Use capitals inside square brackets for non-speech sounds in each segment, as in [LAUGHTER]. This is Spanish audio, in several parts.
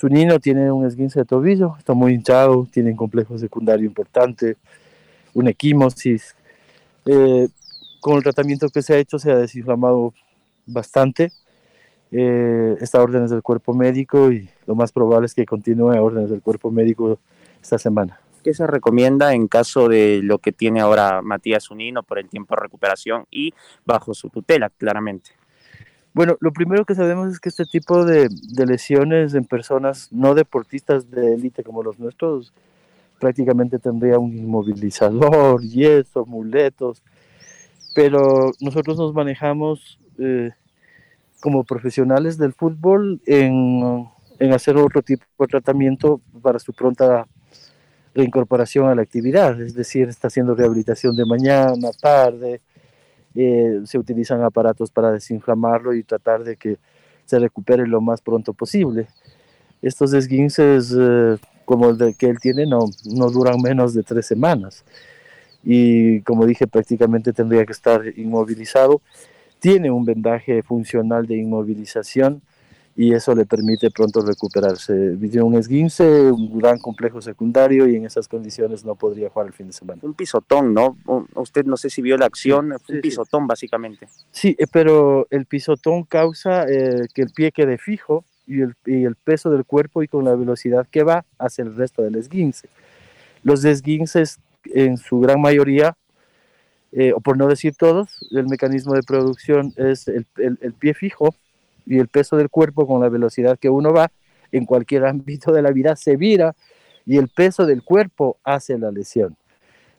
Su niño tiene un esguince de tobillo, está muy hinchado, tiene un complejo secundario importante, una equimosis. Eh, con el tratamiento que se ha hecho se ha desinflamado bastante. Eh, está a órdenes del cuerpo médico y lo más probable es que continúe a órdenes del cuerpo médico esta semana. ¿Qué se recomienda en caso de lo que tiene ahora Matías Unino por el tiempo de recuperación y bajo su tutela, claramente? Bueno, lo primero que sabemos es que este tipo de, lesiones en personas no deportistas de élite como los nuestros prácticamente tendría un inmovilizador, [LAUGHS] yeso, muletos, pero nosotros nos manejamos eh, como profesionales del fútbol en, en, hacer otro tipo de tratamiento para su pronta reincorporación a la actividad, es decir, está haciendo rehabilitación de mañana, tarde, eh, se utilizan aparatos para desinflamarlo y tratar de que se recupere lo más pronto posible. Estos esguinces, eh, como el que él tiene, no, no duran menos de tres semanas. Y como dije, prácticamente tendría que estar inmovilizado. Tiene un vendaje funcional de inmovilización y eso le permite pronto recuperarse. Vivió un esguince, un gran complejo secundario y en esas condiciones no podría jugar el fin de semana. Un pisotón, ¿no? Usted no sé si vio la acción, un pisotón básicamente. Sí, eh, pero el pisotón causa eh, que el pie quede fijo y el, y el, peso del cuerpo y con la velocidad que va hacia el resto del esguince. Los esguinces en su gran mayoría, eh, o por no decir todos, el mecanismo de producción es el, el, el pie fijo y el peso del cuerpo con la velocidad que uno va en cualquier [LAUGHS] ámbito de la vida se vira y el peso del cuerpo hace la lesión.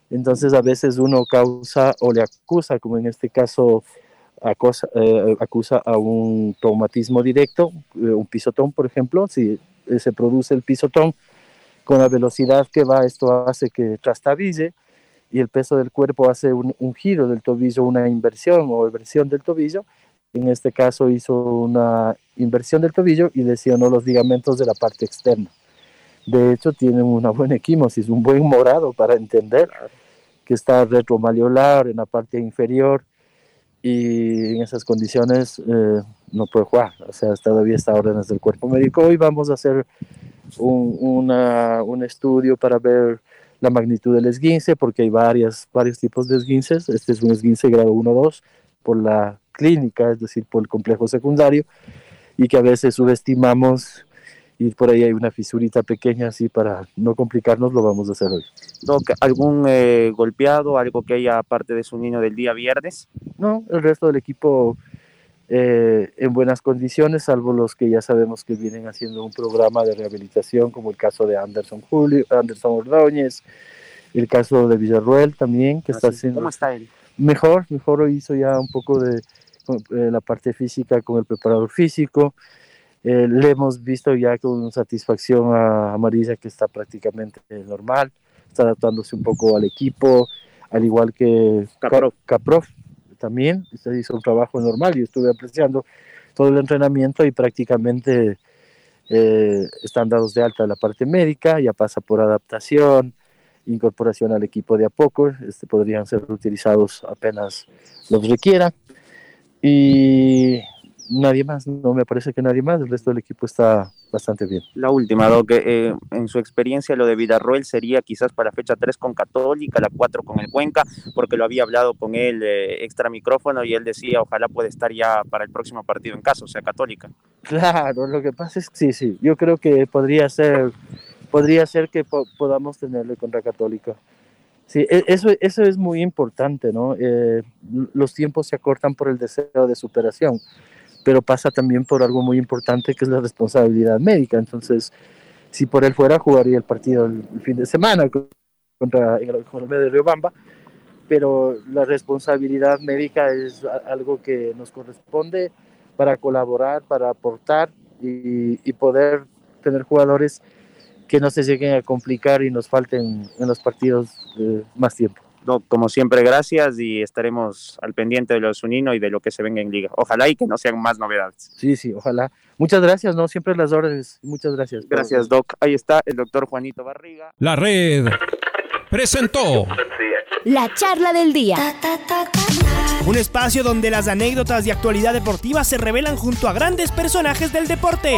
Entonces a veces uno causa o le acusa, como en este caso acusa, eh, acusa a un traumatismo directo, eh, un pisotón por ejemplo, si se produce el pisotón con la velocidad que va, esto hace que trastabille y el peso del cuerpo hace un, un giro del tobillo, una inversión o inversión del tobillo en este caso hizo una inversión del tobillo y lesionó los ligamentos de la parte externa. De hecho, tiene una buena equimosis, un buen morado para entender que está retromaliolar en la parte inferior y en esas condiciones eh, no puede jugar. O sea, todavía está a órdenes del cuerpo médico. Hoy vamos a hacer un, un estudio para ver la magnitud del esguince, porque hay varias, varios tipos de esguinces. Este es un esguince grado 1-2 por la clínica, es decir, por el complejo secundario, y que a veces subestimamos y por ahí hay una fisurita pequeña, así para no complicarnos, lo vamos a hacer hoy. ¿algún eh, golpeado, algo que haya aparte de su niño del día viernes? No, el resto del equipo eh, en buenas condiciones, salvo los que ya sabemos que vienen haciendo un programa de rehabilitación, como el caso de Anderson Julio, Anderson Ordóñez, el caso de Villarruel también, que está haciendo... ¿Cómo está él? Mejor, mejor hizo ya un poco de eh, la parte física con el preparador físico. Eh, le hemos visto ya con satisfacción a Amarilla que está prácticamente normal, está adaptándose un poco al equipo, al igual que Caprof, también, usted hizo un trabajo normal y estuve apreciando todo el entrenamiento y prácticamente eh, están dados de alta la parte médica, ya pasa por adaptación, incorporación al equipo de a poco, este, podrían ser utilizados apenas los requiera. Y nadie más, no me parece que nadie más, el resto del equipo está bastante bien. La última, Doc, eh, en su experiencia lo de Villarroel sería quizás para fecha 3 con Católica, la 4 con el Cuenca, porque lo había hablado con él eh, extra micrófono y él decía ojalá puede estar ya para el próximo partido en caso, o sea, Católica. Claro, lo que pasa es que sí, sí, yo creo que podría ser podría ser que podamos tenerle contra Católica. Sí, e, eso, eso es muy importante, ¿no? Eh, los tiempos se acortan por el deseo de superación. pero pasa también por algo muy importante que es la responsabilidad médica. Entonces, si por él fuera, jugaría el partido el, fin de semana contra el economía de Riobamba, pero la responsabilidad médica es algo que nos corresponde para colaborar, para aportar y, y poder tener jugadores que no se lleguen a complicar y nos falten en los partidos eh, más tiempo. Doc, como siempre, gracias y estaremos al pendiente de los Unino y de lo que se venga en Liga. Ojalá y que no sean más novedades. Sí, sí, ojalá. Muchas gracias, ¿no? Siempre las órdenes. Muchas gracias. Gracias, Doc. Ahí está el doctor Juanito Barriga. La red presentó la charla del día. Un espacio donde las anécdotas de actualidad deportiva se revelan junto a grandes personajes del deporte.